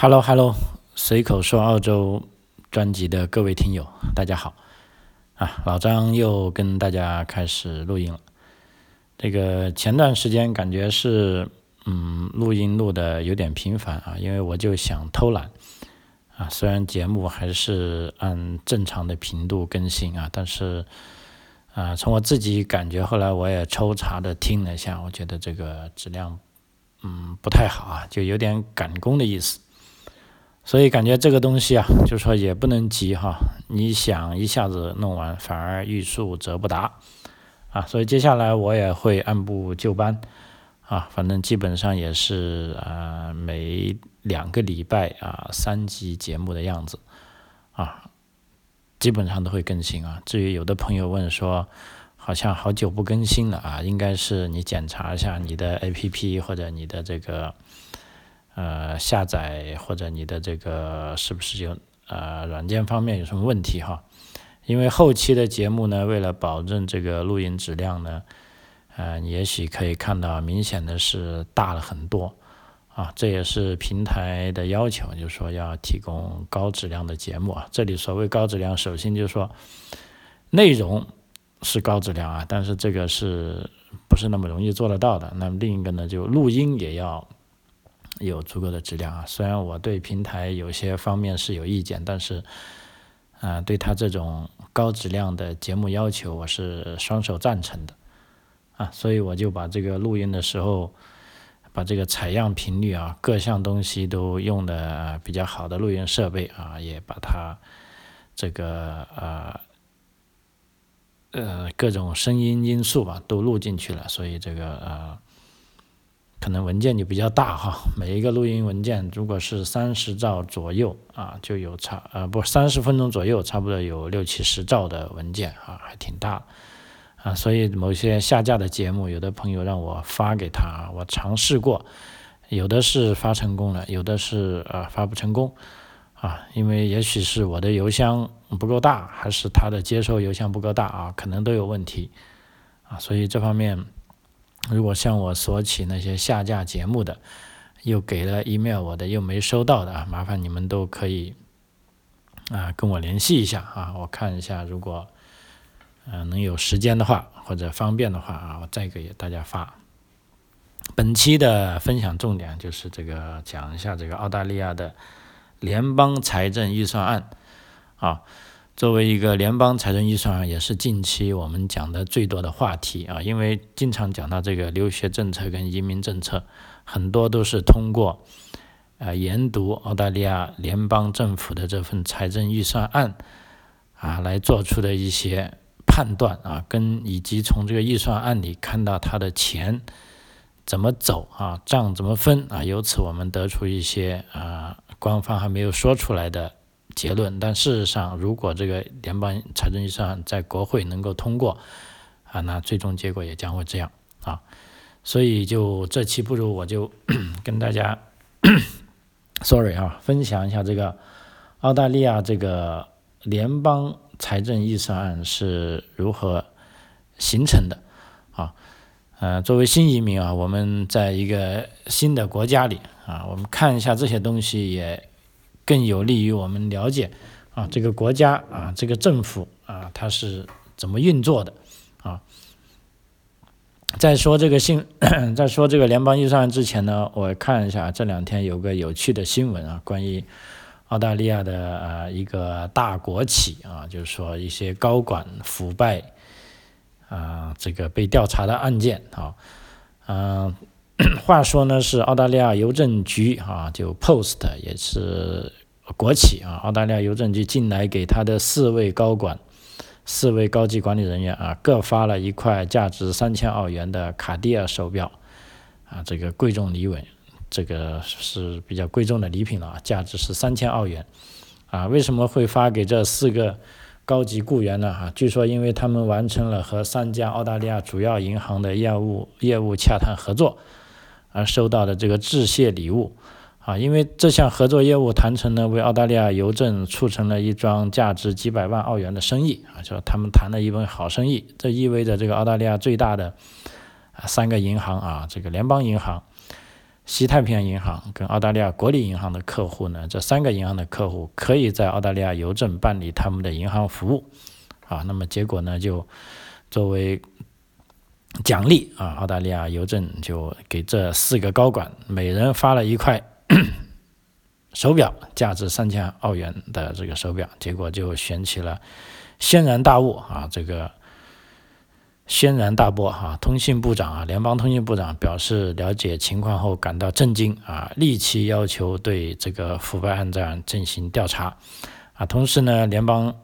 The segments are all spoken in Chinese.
Hello Hello，随口说澳洲专辑的各位听友，大家好啊！老张又跟大家开始录音了。这个前段时间感觉是嗯，录音录的有点频繁啊，因为我就想偷懒啊。虽然节目还是按正常的频度更新啊，但是啊，从我自己感觉，后来我也抽查的听了一下，我觉得这个质量嗯不太好啊，就有点赶工的意思。所以感觉这个东西啊，就说也不能急哈。你想一下子弄完，反而欲速则不达啊。所以接下来我也会按部就班啊，反正基本上也是啊，每两个礼拜啊三集节目的样子啊，基本上都会更新啊。至于有的朋友问说，好像好久不更新了啊，应该是你检查一下你的 APP 或者你的这个。呃，下载或者你的这个是不是有呃软件方面有什么问题哈？因为后期的节目呢，为了保证这个录音质量呢，呃，也许可以看到明显的是大了很多啊，这也是平台的要求，就是说要提供高质量的节目啊。这里所谓高质量，首先就是说内容是高质量啊，但是这个是不是那么容易做得到的？那么另一个呢，就录音也要。有足够的质量啊！虽然我对平台有些方面是有意见，但是，啊，对他这种高质量的节目要求，我是双手赞成的，啊，所以我就把这个录音的时候，把这个采样频率啊，各项东西都用的比较好的录音设备啊，也把它这个呃呃各种声音因素吧都录进去了，所以这个呃。可能文件就比较大哈，每一个录音文件如果是三十兆左右啊，就有差呃不三十分钟左右，差不多有六七十兆的文件啊，还挺大啊。所以某些下架的节目，有的朋友让我发给他，我尝试过，有的是发成功了，有的是呃发不成功啊，因为也许是我的邮箱不够大，还是他的接收邮箱不够大啊，可能都有问题啊，所以这方面。如果向我索起那些下架节目的，又给了 email 我的又没收到的啊，麻烦你们都可以啊跟我联系一下啊，我看一下，如果嗯能有时间的话或者方便的话啊，我再给大家发。本期的分享重点就是这个讲一下这个澳大利亚的联邦财政预算案啊。作为一个联邦财政预算案，也是近期我们讲的最多的话题啊，因为经常讲到这个留学政策跟移民政策，很多都是通过呃研读澳大利亚联邦政府的这份财政预算案啊来做出的一些判断啊，跟以及从这个预算案里看到他的钱怎么走啊，账怎么分啊，由此我们得出一些啊官方还没有说出来的。结论，但事实上，如果这个联邦财政预算在国会能够通过，啊，那最终结果也将会这样啊。所以，就这期不如我就 跟大家，sorry 啊，分享一下这个澳大利亚这个联邦财政预算案是如何形成的啊。呃，作为新移民啊，我们在一个新的国家里啊，我们看一下这些东西也。更有利于我们了解啊，这个国家啊，这个政府啊，它是怎么运作的啊？在说这个新，在说这个联邦预算案之前呢，我看一下这两天有个有趣的新闻啊，关于澳大利亚的呃一个大国企啊，就是说一些高管腐败啊，这个被调查的案件啊，嗯。话说呢，是澳大利亚邮政局啊，就 Post 也是国企啊。澳大利亚邮政局近来给他的四位高管、四位高级管理人员啊，各发了一块价值三千澳元的卡地亚手表啊，这个贵重礼物，这个是比较贵重的礼品了啊，价值是三千澳元啊。为什么会发给这四个高级雇员呢？哈，据说因为他们完成了和三家澳大利亚主要银行的业务业务洽谈合作。而收到的这个致谢礼物，啊，因为这项合作业务谈成呢，为澳大利亚邮政促成了一桩价值几百万澳元的生意，啊，就他们谈了一份好生意。这意味着这个澳大利亚最大的三个银行啊，这个联邦银行、西太平洋银行跟澳大利亚国立银行的客户呢，这三个银行的客户可以在澳大利亚邮政办理他们的银行服务，啊，那么结果呢，就作为奖励啊，澳大利亚邮政就给这四个高管每人发了一块 手表，价值三千澳元的这个手表，结果就掀起了轩然大物啊，这个。轩然大波哈！通信部长啊，联邦通信部长表示了解情况后感到震惊啊，立即要求对这个腐败案件进行调查啊。同时呢，联邦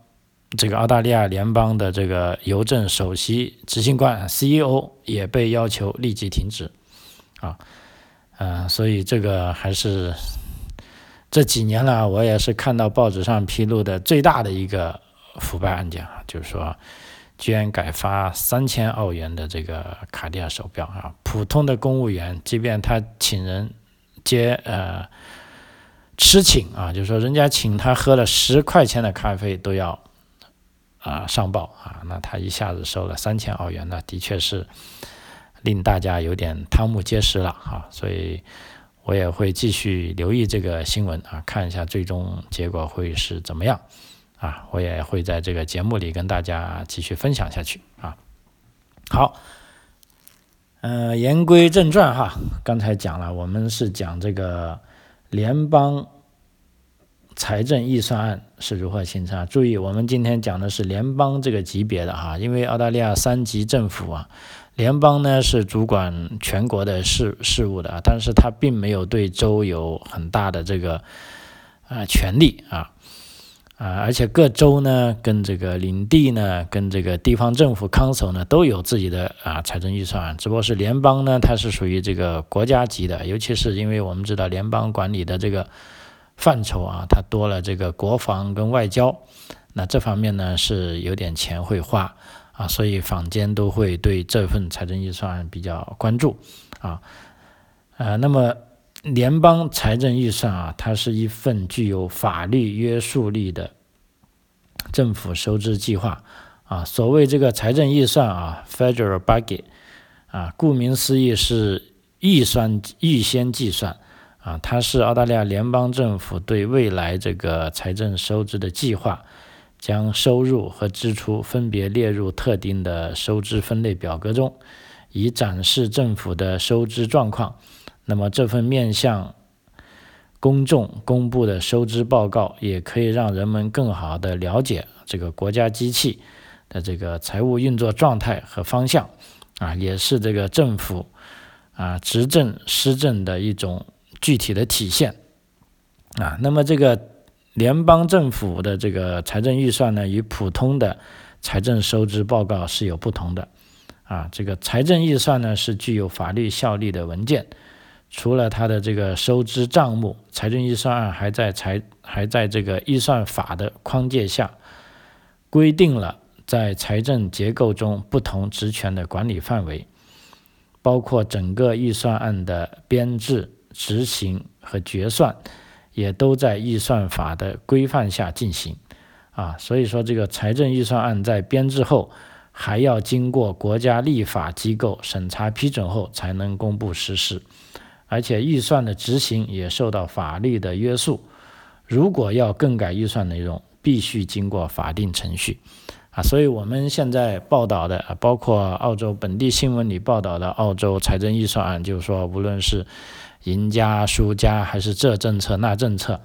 这个澳大利亚联邦的这个邮政首席执行官 CEO 也被要求立即停止啊。嗯，所以这个还是这几年了，我也是看到报纸上披露的最大的一个腐败案件啊，就是说。居然改发三千澳元的这个卡地亚手表啊！普通的公务员，即便他请人接呃吃请啊，就是说人家请他喝了十块钱的咖啡都要啊上报啊，那他一下子收了三千澳元，那的确是令大家有点瞠目结舌了啊！所以我也会继续留意这个新闻啊，看一下最终结果会是怎么样。啊，我也会在这个节目里跟大家继续分享下去啊。好，呃，言归正传哈，刚才讲了，我们是讲这个联邦财政预算案是如何形成。注意，我们今天讲的是联邦这个级别的哈，因为澳大利亚三级政府啊，联邦呢是主管全国的事事务的啊，但是它并没有对州有很大的这个啊权利啊。啊，而且各州呢，跟这个领地呢，跟这个地方政府 council 呢，都有自己的啊财政预算。只不过是联邦呢，它是属于这个国家级的，尤其是因为我们知道联邦管理的这个范畴啊，它多了这个国防跟外交，那这方面呢是有点钱会花啊，所以坊间都会对这份财政预算案比较关注啊。呃，那么。联邦财政预算啊，它是一份具有法律约束力的政府收支计划啊。所谓这个财政预算啊，federal budget 啊，顾名思义是预算预先计算啊，它是澳大利亚联邦政府对未来这个财政收支的计划，将收入和支出分别列入特定的收支分类表格中，以展示政府的收支状况。那么这份面向公众公布的收支报告，也可以让人们更好的了解这个国家机器的这个财务运作状态和方向，啊，也是这个政府啊执政施政的一种具体的体现，啊，那么这个联邦政府的这个财政预算呢，与普通的财政收支报告是有不同的，啊，这个财政预算呢是具有法律效力的文件。除了它的这个收支账目，财政预算案还在财还在这个预算法的框架下，规定了在财政结构中不同职权的管理范围，包括整个预算案的编制、执行和决算，也都在预算法的规范下进行。啊，所以说这个财政预算案在编制后，还要经过国家立法机构审查批准后，才能公布实施。而且预算的执行也受到法律的约束，如果要更改预算内容，必须经过法定程序，啊，所以我们现在报道的，啊包括澳洲本地新闻里报道的澳洲财政预算案，就是说，无论是赢家、输家，还是这政策那政策，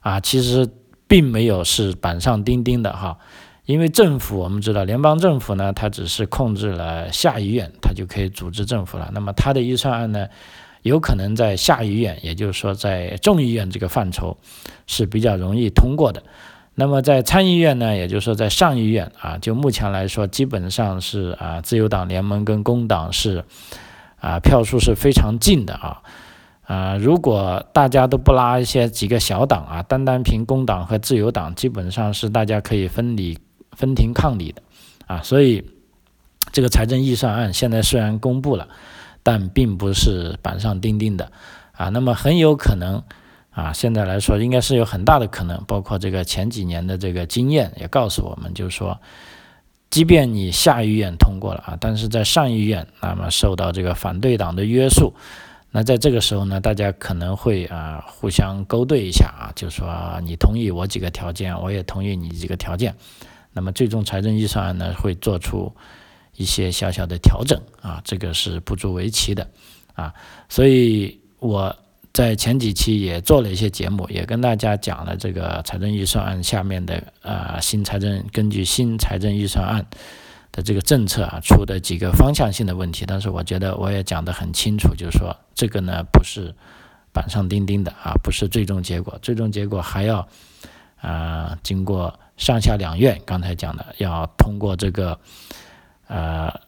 啊，其实并没有是板上钉钉的哈，因为政府我们知道，联邦政府呢，它只是控制了下议院，它就可以组织政府了，那么它的预算案呢？有可能在下议院，也就是说在众议院这个范畴是比较容易通过的。那么在参议院呢，也就是说在上议院啊，就目前来说，基本上是啊，自由党联盟跟工党是啊票数是非常近的啊啊，如果大家都不拉一些几个小党啊，单单凭工党和自由党，基本上是大家可以分理分庭抗礼的啊。所以这个财政预算案现在虽然公布了。但并不是板上钉钉的啊，那么很有可能啊，现在来说应该是有很大的可能，包括这个前几年的这个经验也告诉我们，就是说，即便你下议院通过了啊，但是在上议院，那么受到这个反对党的约束，那在这个时候呢，大家可能会啊互相勾兑一下啊，就说你同意我几个条件，我也同意你几个条件。那么最终财政预算案呢会做出一些小小的调整啊，这个是不足为奇的啊。所以我在前几期也做了一些节目，也跟大家讲了这个财政预算案下面的啊新财政根据新财政预算案。的这个政策啊，出的几个方向性的问题，但是我觉得我也讲得很清楚，就是说这个呢不是板上钉钉的啊，不是最终结果，最终结果还要啊经过上下两院刚才讲的要通过这个呃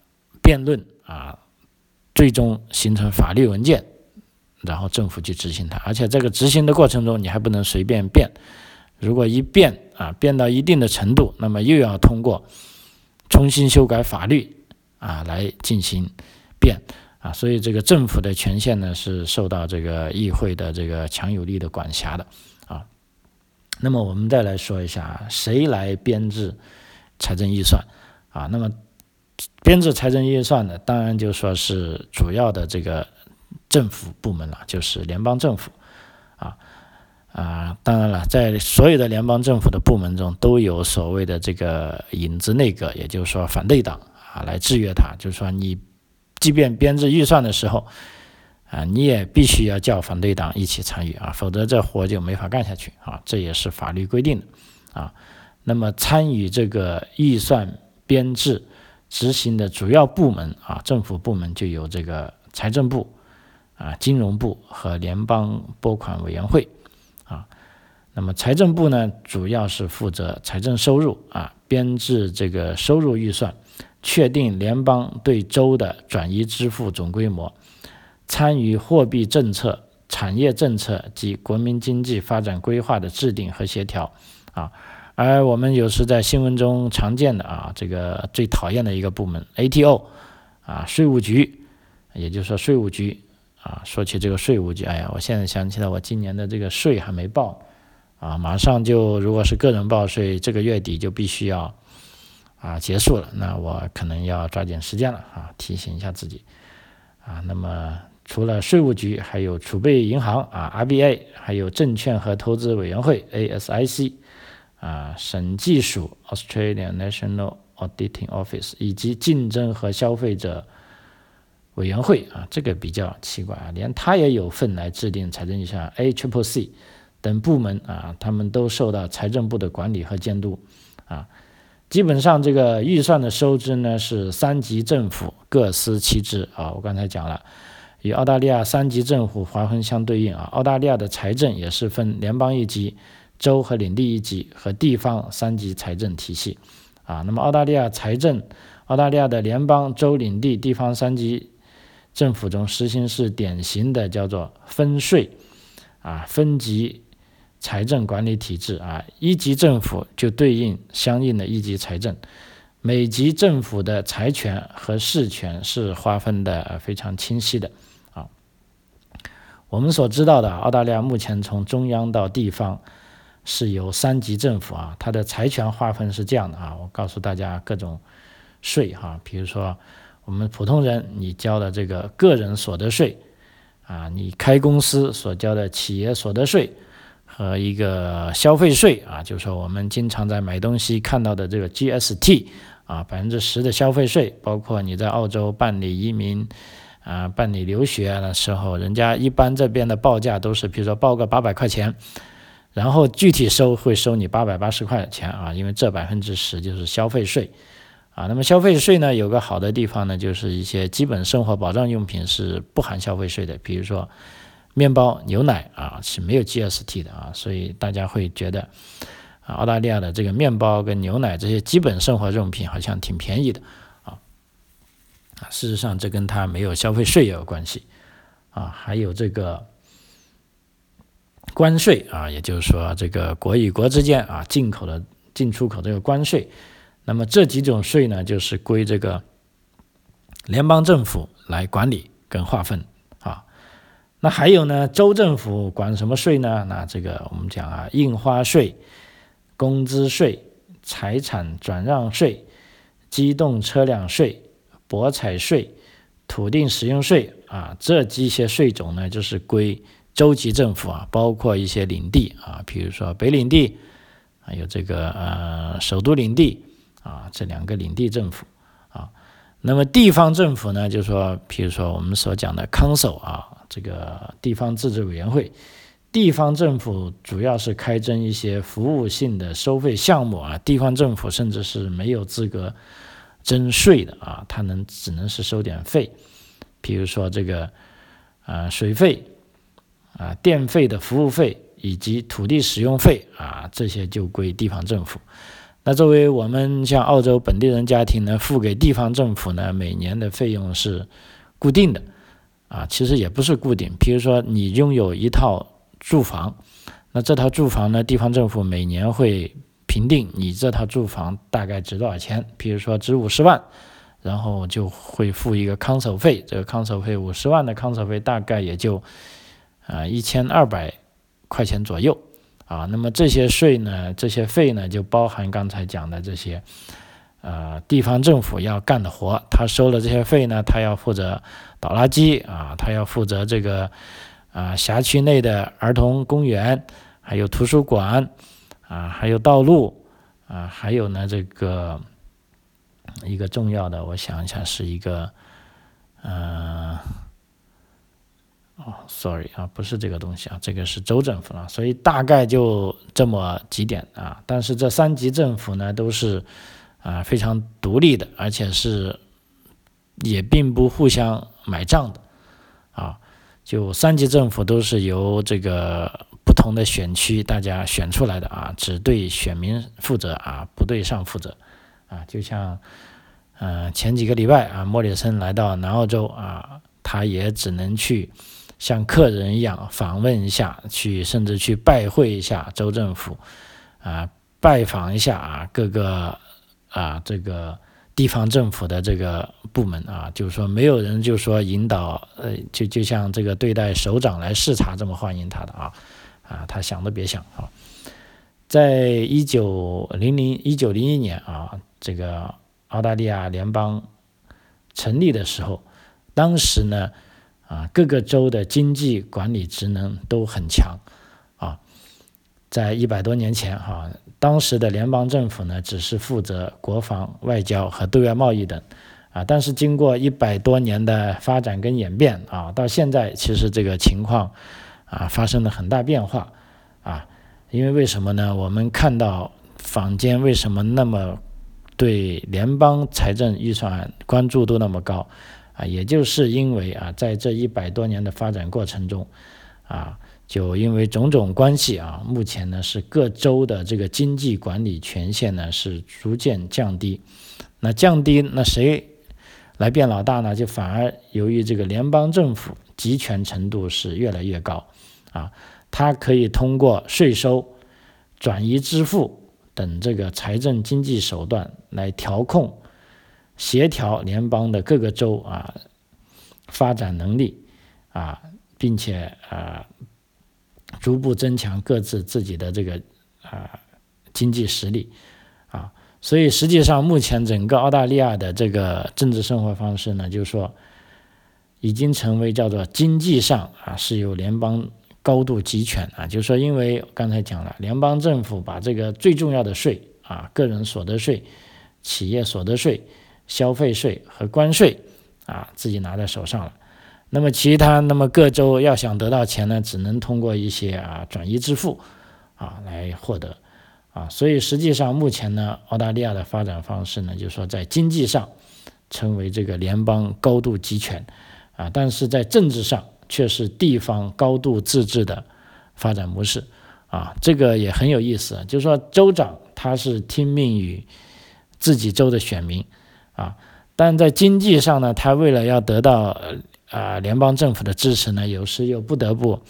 辩论啊，最终形成法律文件，然后政府去执行它，而且这个执行的过程中你还不能随便变，如果一变啊变到一定的程度，那么又要通过。重新修改法律啊，来进行变啊，所以这个政府的权限呢是受到这个议会的这个强有力的管辖的啊。那么我们再来说一下，谁来编制财政预算啊？那么编制财政预算的，当然就说是主要的这个政府部门了，就是联邦政府啊。啊，当然了，在所有的联邦政府的部门中，都有所谓的这个影子内阁，也就是说反对党啊，来制约他。就是说，你即便编制预算的时候，啊，你也必须要叫反对党一起参与啊，否则这活就没法干下去啊。这也是法律规定的啊。那么，参与这个预算编制执行的主要部门啊，政府部门就有这个财政部啊、金融部和联邦拨款委员会。啊，那么财政部呢，主要是负责财政收入啊，编制这个收入预算，确定联邦对州的转移支付总规模，参与货币政策、产业政策及国民经济发展规划的制定和协调啊。而我们有时在新闻中常见的啊，这个最讨厌的一个部门 ATO 啊，税务局，也就是说税务局。啊，说起这个税务局，哎呀，我现在想起来，我今年的这个税还没报，啊，马上就如果是个人报税，这个月底就必须要啊结束了，那我可能要抓紧时间了啊，提醒一下自己啊。那么除了税务局，还有储备银行啊 （RBA），还有证券和投资委员会 （ASIC），啊，审计署 （Australian National Auditing Office） 以及竞争和消费者。委员会啊，这个比较奇怪啊，连他也有份来制定财政预算。A Triple C 等部门啊，他们都受到财政部的管理和监督啊。基本上这个预算的收支呢，是三级政府各司其职啊。我刚才讲了，与澳大利亚三级政府划分相对应啊。澳大利亚的财政也是分联邦一级、州和领地一级和地方三级财政体系啊。那么澳大利亚财政，澳大利亚的联邦、州、领地、地方三级。政府中实行是典型的叫做分税啊分级财政管理体制啊，一级政府就对应相应的一级财政，每级政府的财权和事权是划分的非常清晰的啊。我们所知道的澳大利亚目前从中央到地方是由三级政府啊，它的财权划分是这样的啊，我告诉大家各种税哈，比如说。我们普通人，你交的这个个人所得税，啊，你开公司所交的企业所得税和一个消费税，啊，就是说我们经常在买东西看到的这个 GST，啊，百分之十的消费税，包括你在澳洲办理移民，啊，办理留学的时候，人家一般这边的报价都是，比如说报个八百块钱，然后具体收会收你八百八十块钱啊，因为这百分之十就是消费税。啊，那么消费税呢，有个好的地方呢，就是一些基本生活保障用品是不含消费税的，比如说面包、牛奶啊是没有 GST 的啊，所以大家会觉得啊，澳大利亚的这个面包跟牛奶这些基本生活用品好像挺便宜的啊，啊，事实上这跟它没有消费税也有关系啊，还有这个关税啊，也就是说这个国与国之间啊，进口的进出口这个关税。那么这几种税呢，就是归这个联邦政府来管理跟划分啊。那还有呢，州政府管什么税呢？那这个我们讲啊，印花税、工资税、财产转让税、机动车辆税、博彩税、土地使用税啊，这几些税种呢，就是归州级政府啊，包括一些领地啊，比如说北领地，还有这个呃首都领地啊，这两个领地政府啊。那么地方政府呢，就是说，比如说我们所讲的 council 啊，这个地方自治委员会，地方政府主要是开征一些服务性的收费项目啊，地方政府甚至是没有资格。征税的啊，它能只能是收点费，比如说这个啊水费啊电费的服务费以及土地使用费啊，这些就归地方政府。那作为我们像澳洲本地人家庭呢，付给地方政府呢每年的费用是固定的啊，其实也不是固定。比如说你拥有一套住房，那这套住房呢，地方政府每年会。评定你这套住房大概值多少钱？比如说值五十万，然后就会付一个康守费。这个康守费五十万的康守费大概也就啊一千二百块钱左右啊。那么这些税呢，这些费呢，就包含刚才讲的这些呃地方政府要干的活。他收了这些费呢，他要负责倒垃圾啊，他要负责这个啊辖区内的儿童公园，还有图书馆。啊，还有道路，啊，还有呢，这个一个重要的，我想一下，是一个，嗯，哦，sorry 啊，不是这个东西啊，这个是州政府了，所以大概就这么几点啊。但是这三级政府呢，都是啊非常独立的，而且是也并不互相买账的，啊，就三级政府都是由这个。不同的选区，大家选出来的啊，只对选民负责啊，不对上负责啊。就像，呃，前几个礼拜啊，莫里森来到南澳洲啊，他也只能去像客人一样访问一下，去甚至去拜会一下州政府啊，拜访一下啊各个啊这个地方政府的这个部门啊，就是说没有人就说引导呃，就就像这个对待首长来视察这么欢迎他的啊。啊，他想都别想啊！在一九零零一九零一年啊，这个澳大利亚联邦成立的时候，当时呢，啊，各个州的经济管理职能都很强啊。在一百多年前哈，当时的联邦政府呢，只是负责国防、外交和对外贸易等啊。但是经过一百多年的发展跟演变啊，到现在其实这个情况。啊，发生了很大变化，啊，因为为什么呢？我们看到坊间为什么那么对联邦财政预算关注度那么高？啊，也就是因为啊，在这一百多年的发展过程中，啊，就因为种种关系啊，目前呢是各州的这个经济管理权限呢是逐渐降低，那降低，那谁来变老大呢？就反而由于这个联邦政府集权程度是越来越高。啊，它可以通过税收、转移支付等这个财政经济手段来调控、协调联邦的各个州啊发展能力啊，并且啊逐步增强各自自己的这个啊经济实力啊。所以实际上，目前整个澳大利亚的这个政治生活方式呢，就是说已经成为叫做经济上啊是由联邦。高度集权啊，就是说，因为刚才讲了，联邦政府把这个最重要的税啊，个人所得税、企业所得税、消费税和关税啊，自己拿在手上了。那么其他，那么各州要想得到钱呢，只能通过一些啊转移支付啊来获得啊。所以实际上目前呢，澳大利亚的发展方式呢，就是说在经济上成为这个联邦高度集权啊，但是在政治上。却是地方高度自治的发展模式啊，这个也很有意思。就是说，州长他是听命于自己州的选民啊，但在经济上呢，他为了要得到啊联邦政府的支持呢，有时又不得不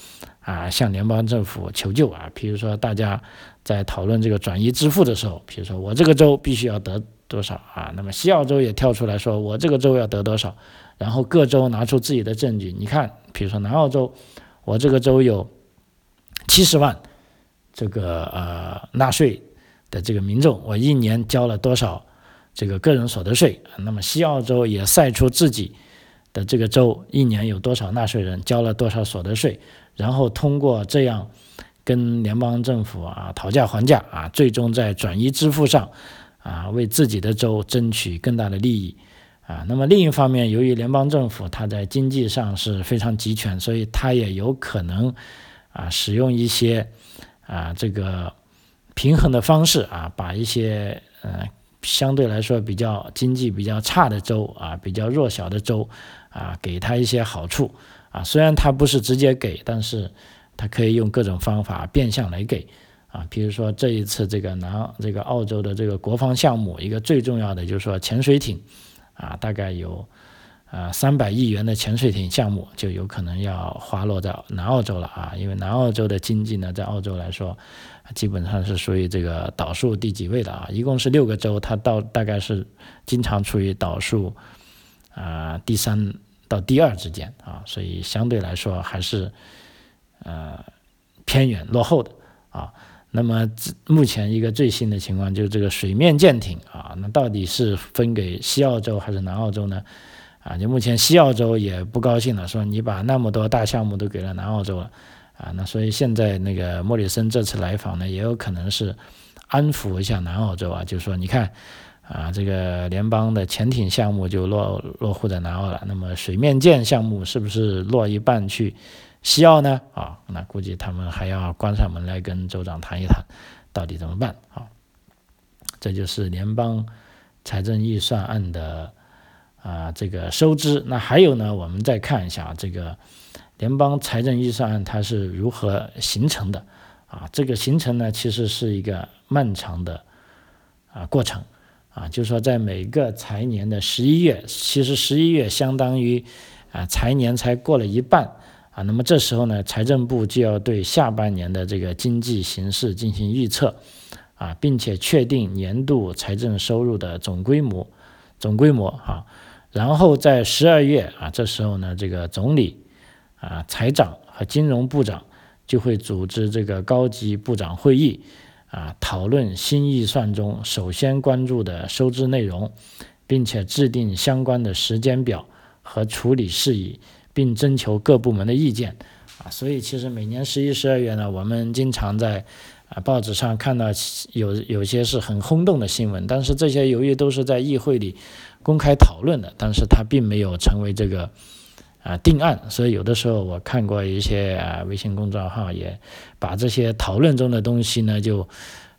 啊向联邦政府求救啊。比如说，大家在讨论这个转移支付的时候，比如说我这个州必须要得多少啊，那么西澳洲也跳出来说，我这个州要得多少。然后各州拿出自己的证据，你看，比如说南澳洲，我这个州有七十万这个呃纳税的这个民众，我一年交了多少这个个人所得税？那么西澳洲也晒出自己的这个州一年有多少纳税人交了多少所得税，然后通过这样跟联邦政府啊讨价还价啊，最终在转移支付上啊为自己的州争取更大的利益啊。那么另一方面，由于联邦政府它在经济上是非常集权，所以它也有可能啊使用一些啊这个平衡的方式啊，把一些呃相对来说比较经济比较差的州啊，比较弱小的州。啊，给他一些好处啊，虽然他不是直接给，但是他可以用各种方法变相来给啊。比如说这一次这个南这个澳洲的这个国防项目，一个最重要的就是说潜水艇啊，大概有啊三百亿元的潜水艇项目就有可能要滑落在南澳洲了啊，因为南澳洲的经济呢，在澳洲来说基本上是属于这个导数第几位的啊，一共是六个州，它到大概是经常处于导数啊第三。到第二之间啊，所以相对来说还是呃偏远落后的啊。那么目前一个最新的情况就是这个水面舰艇啊，那到底是分给西澳洲还是南澳洲呢？啊，就目前西澳洲也不高兴了，说你把那么多大项目都给了南澳洲了啊。那所以现在那个莫里森这次来访呢，也有可能是安抚一下南澳洲啊，就说你看。啊，这个联邦的潜艇项目就落落户在南澳了，那么水面舰项目是不是落一半去西澳呢？啊，那估计他们还要关上门来跟州长谈一谈，到底怎么办？啊，这就是联邦财政预算案的啊这个收支。那还有呢，我们再看一下这个联邦财政预算案它是如何形成的？啊，这个形成呢，其实是一个漫长的啊过程。啊，就是说，在每个财年的十一月，其实十一月相当于啊财年才过了一半啊。那么这时候呢，财政部就要对下半年的这个经济形势进行预测啊，并且确定年度财政收入的总规模，总规模啊。然后在十二月啊，这时候呢，这个总理啊、财长和金融部长就会组织这个高级部长会议。啊，讨论新预算中首先关注的收支内容，并且制定相关的时间表和处理事宜，并征求各部门的意见。啊，所以其实每年十一、十二月呢，我们经常在啊报纸上看到有有些是很轰动的新闻，但是这些由于都是在议会里公开讨论的，但是它并没有成为这个。啊，定案，所以有的时候我看过一些啊微信公众号，也把这些讨论中的东西呢，就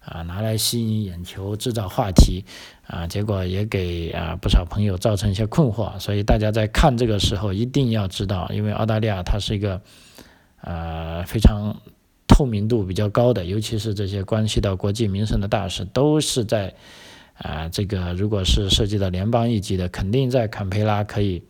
啊拿来吸引眼球，制造话题，啊，结果也给啊不少朋友造成一些困惑。所以大家在看这个时候一定要知道，因为澳大利亚它是一个呃非常透明度比较高的，尤其是这些关系到国际民生的大事，都是在啊这个如果是涉及到联邦一级的，肯定在坎培拉可以。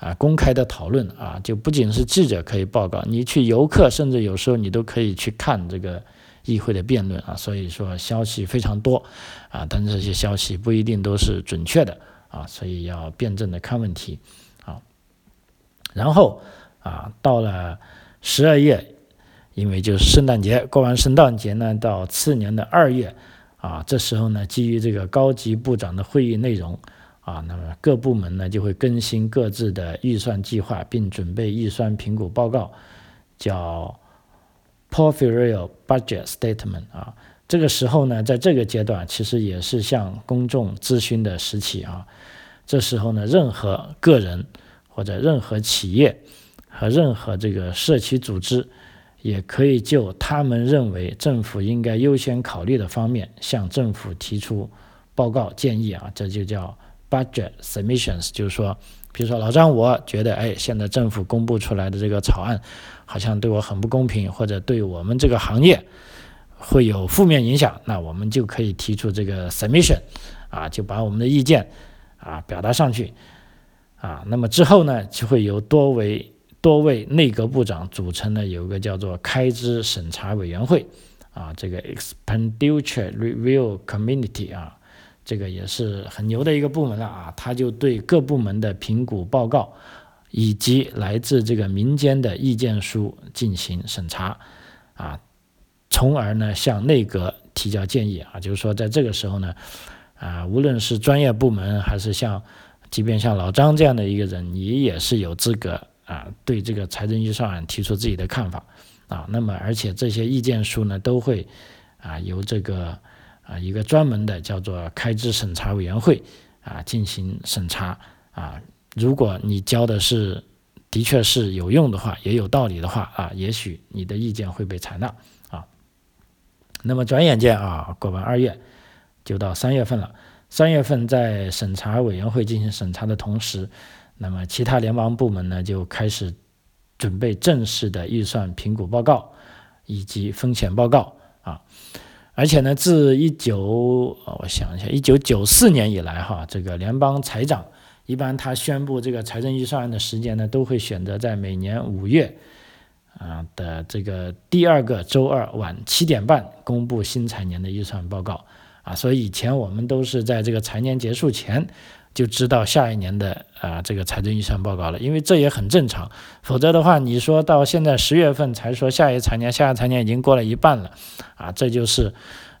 啊，公开的讨论啊，就不仅是记者可以报告，你去游客，甚至有时候你都可以去看这个议会的辩论啊。所以说消息非常多啊，但这些消息不一定都是准确的啊，所以要辩证的看问题啊。然后啊，到了十二月，因为就是圣诞节，过完圣诞节呢，到次年的二月啊，这时候呢，基于这个高级部长的会议内容。啊，那么各部门呢就会更新各自的预算计划，并准备预算评估报告，叫 Portfolio Budget Statement 啊。这个时候呢，在这个阶段其实也是向公众咨询的时期啊。这时候呢，任何个人或者任何企业和任何这个社区组织，也可以就他们认为政府应该优先考虑的方面，向政府提出报告建议啊。这就叫。Budget submissions 就是说，比如说老张，我觉得，哎，现在政府公布出来的这个草案，好像对我很不公平，或者对我们这个行业会有负面影响，那我们就可以提出这个 submission，啊，就把我们的意见啊表达上去，啊，那么之后呢，就会由多位多位内阁部长组成的有一个叫做开支审查委员会，啊，这个 expenditure review committee 啊。这个也是很牛的一个部门了啊，他就对各部门的评估报告以及来自这个民间的意见书进行审查啊，从而呢向内阁提交建议啊，就是说在这个时候呢，啊，无论是专业部门还是像即便像老张这样的一个人，你也是有资格啊，对这个财政预算案提出自己的看法啊。那么，而且这些意见书呢，都会啊由这个啊一个专门的叫做开支审查委员会啊进行审查啊。如果你交的是的确是有用的话，也有道理的话啊，也许你的意见会被采纳啊。那么转眼间啊，过完二月就到三月份了。三月份在审查委员会进行审查的同时，那么其他联邦部门呢就开始准备正式的预算评估报告以及风险报告啊。而且呢，自一九我想一下，一九九四年以来哈，这个联邦财长一般他宣布这个财政预算案的时间呢，都会选择在每年五月啊的这个第二个周二晚七点半公布新财年的预算报告。啊，所以以前我们都是在这个财年结束前就知道下一年的啊这个财政预算报告了，因为这也很正常。否则的话，你说到现在十月份才说下一财年，下一财年已经过了一半了，啊，这就是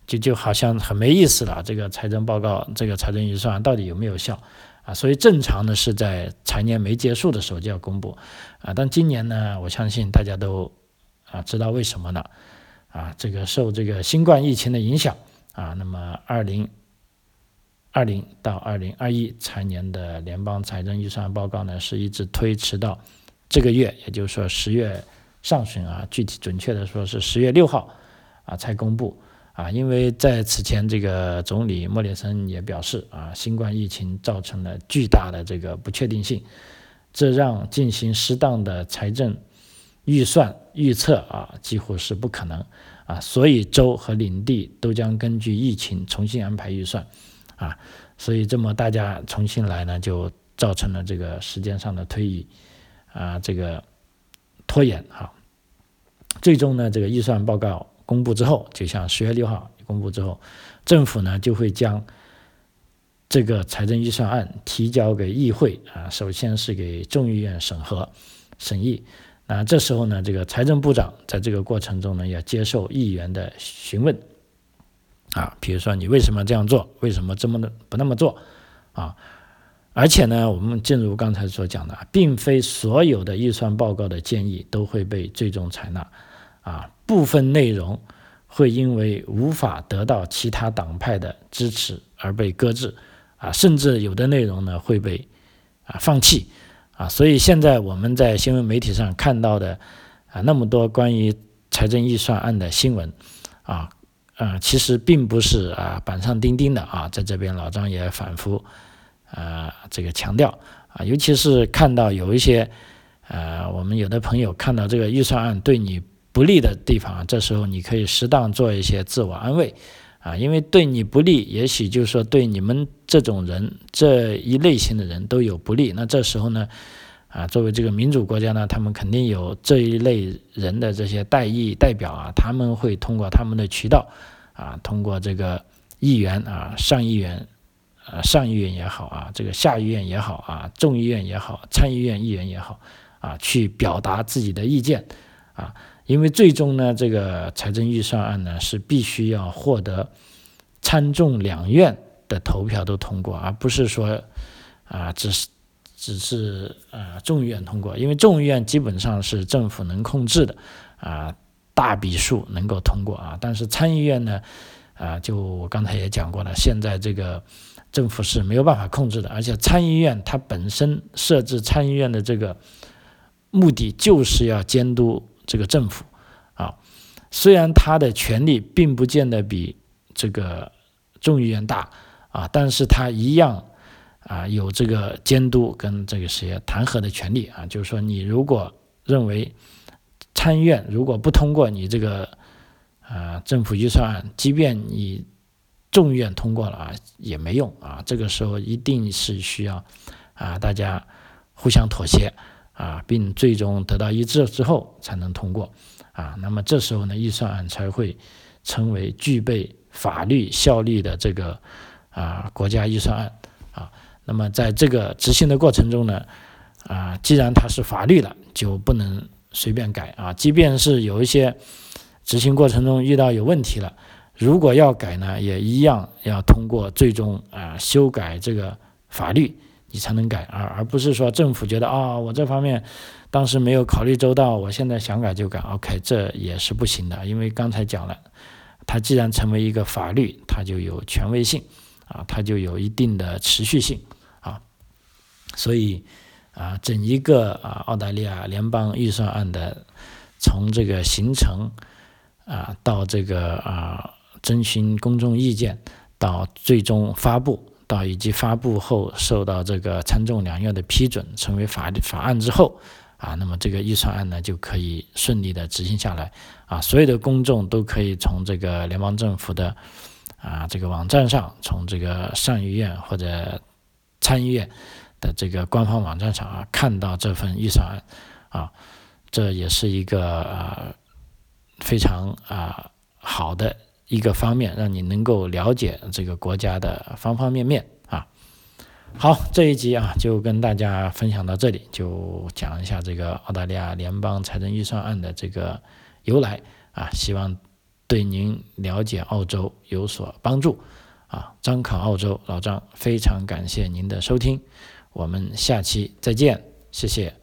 就就好像很没意思了。这个财政报告，这个财政预算到底有没有效啊？所以正常的是在财年没结束的时候就要公布啊。但今年呢，我相信大家都啊知道为什么呢？啊，这个受这个新冠疫情的影响。啊，那么二零二零到二零二一财年的联邦财政预算报告呢，是一直推迟到这个月，也就是说十月上旬啊，具体准确的说是十月六号啊才公布啊，因为在此前这个总理莫里森也表示啊，新冠疫情造成了巨大的这个不确定性，这让进行适当的财政预算预测啊几乎是不可能。啊，所以州和领地都将根据疫情重新安排预算，啊，所以这么大家重新来呢，就造成了这个时间上的推移，啊，这个拖延哈。最终呢，这个预算报告公布之后，就像十月六号公布之后，政府呢就会将这个财政预算案提交给议会啊，首先是给众议院审核审议。啊，这时候呢，这个财政部长在这个过程中呢，要接受议员的询问，啊，比如说你为什么这样做，为什么这么的不那么做，啊，而且呢，我们正如刚才所讲的，并非所有的预算报告的建议都会被最终采纳，啊，部分内容会因为无法得到其他党派的支持而被搁置，啊，甚至有的内容呢会被啊放弃。啊，所以现在我们在新闻媒体上看到的啊那么多关于财政预算案的新闻，啊啊，其实并不是啊板上钉钉的啊，在这边老张也反复啊这个强调啊，尤其是看到有一些呃我们有的朋友看到这个预算案对你不利的地方，这时候你可以适当做一些自我安慰。啊，因为对你不利，也许就是说对你们这种人这一类型的人都有不利。那这时候呢，啊，作为这个民主国家呢，他们肯定有这一类人的这些代议代表啊，他们会通过他们的渠道，啊，通过这个议员啊，上议员，呃，上议院也好啊，这个下议院也好啊，众议院也好，参议院议员也好，啊，去表达自己的意见，啊。因为最终呢，这个财政预算案呢是必须要获得参众两院的投票都通过，而不是说啊，只是只是啊众议院通过。因为众议院基本上是政府能控制的啊，大笔数能够通过啊。但是参议院呢，啊，就我刚才也讲过了，现在这个政府是没有办法控制的，而且参议院它本身设置参议院的这个目的就是要监督。这个政府啊，虽然他的权力并不见得比这个众议院大啊，但是他一样啊有这个监督跟这个谁弹劾的权利啊。就是说，你如果认为参院如果不通过你这个啊政府预算案，即便你众院通过了啊也没用啊。这个时候一定是需要啊大家互相妥协。啊，并最终得到一致之后才能通过，啊，那么这时候呢，预算案才会成为具备法律效力的这个啊国家预算案，那么在这个执行的过程中呢，啊，既然它是法律了，就不能随便改啊，即便是有一些执行过程中遇到有问题了，如果要改呢，也一样要通过最终啊修改这个法律。你才能改，而而不是说政府觉得啊，我这方面当时没有考虑周到，我现在想改就改，OK，这也是不行的，因为刚才讲了，它既然成为一个法律，它就有权威性。啊，它就有一定的持续性啊，所以啊，整一个啊澳大利亚联邦预算案的从这个形成啊到这个啊征询公众意见到最终发布。到以及发布后受到这个参众两院的批准，成为法律法案之后，啊，那么这个预算案呢就可以顺利的执行下来，啊，所有的公众都可以从这个联邦政府的啊这个网站上，从这个上议院或者参议院的这个官方网站上啊看到这份预算案，啊，这也是一个啊非常啊好的。一个方面，让你能够了解这个国家的方方面面啊。好，这一集啊就跟大家分享到这里，就讲一下这个澳大利亚联邦财政预算案的这个由来啊，希望对您了解澳洲有所帮助啊。张考澳洲老张，非常感谢您的收听，我们下期再见，谢谢。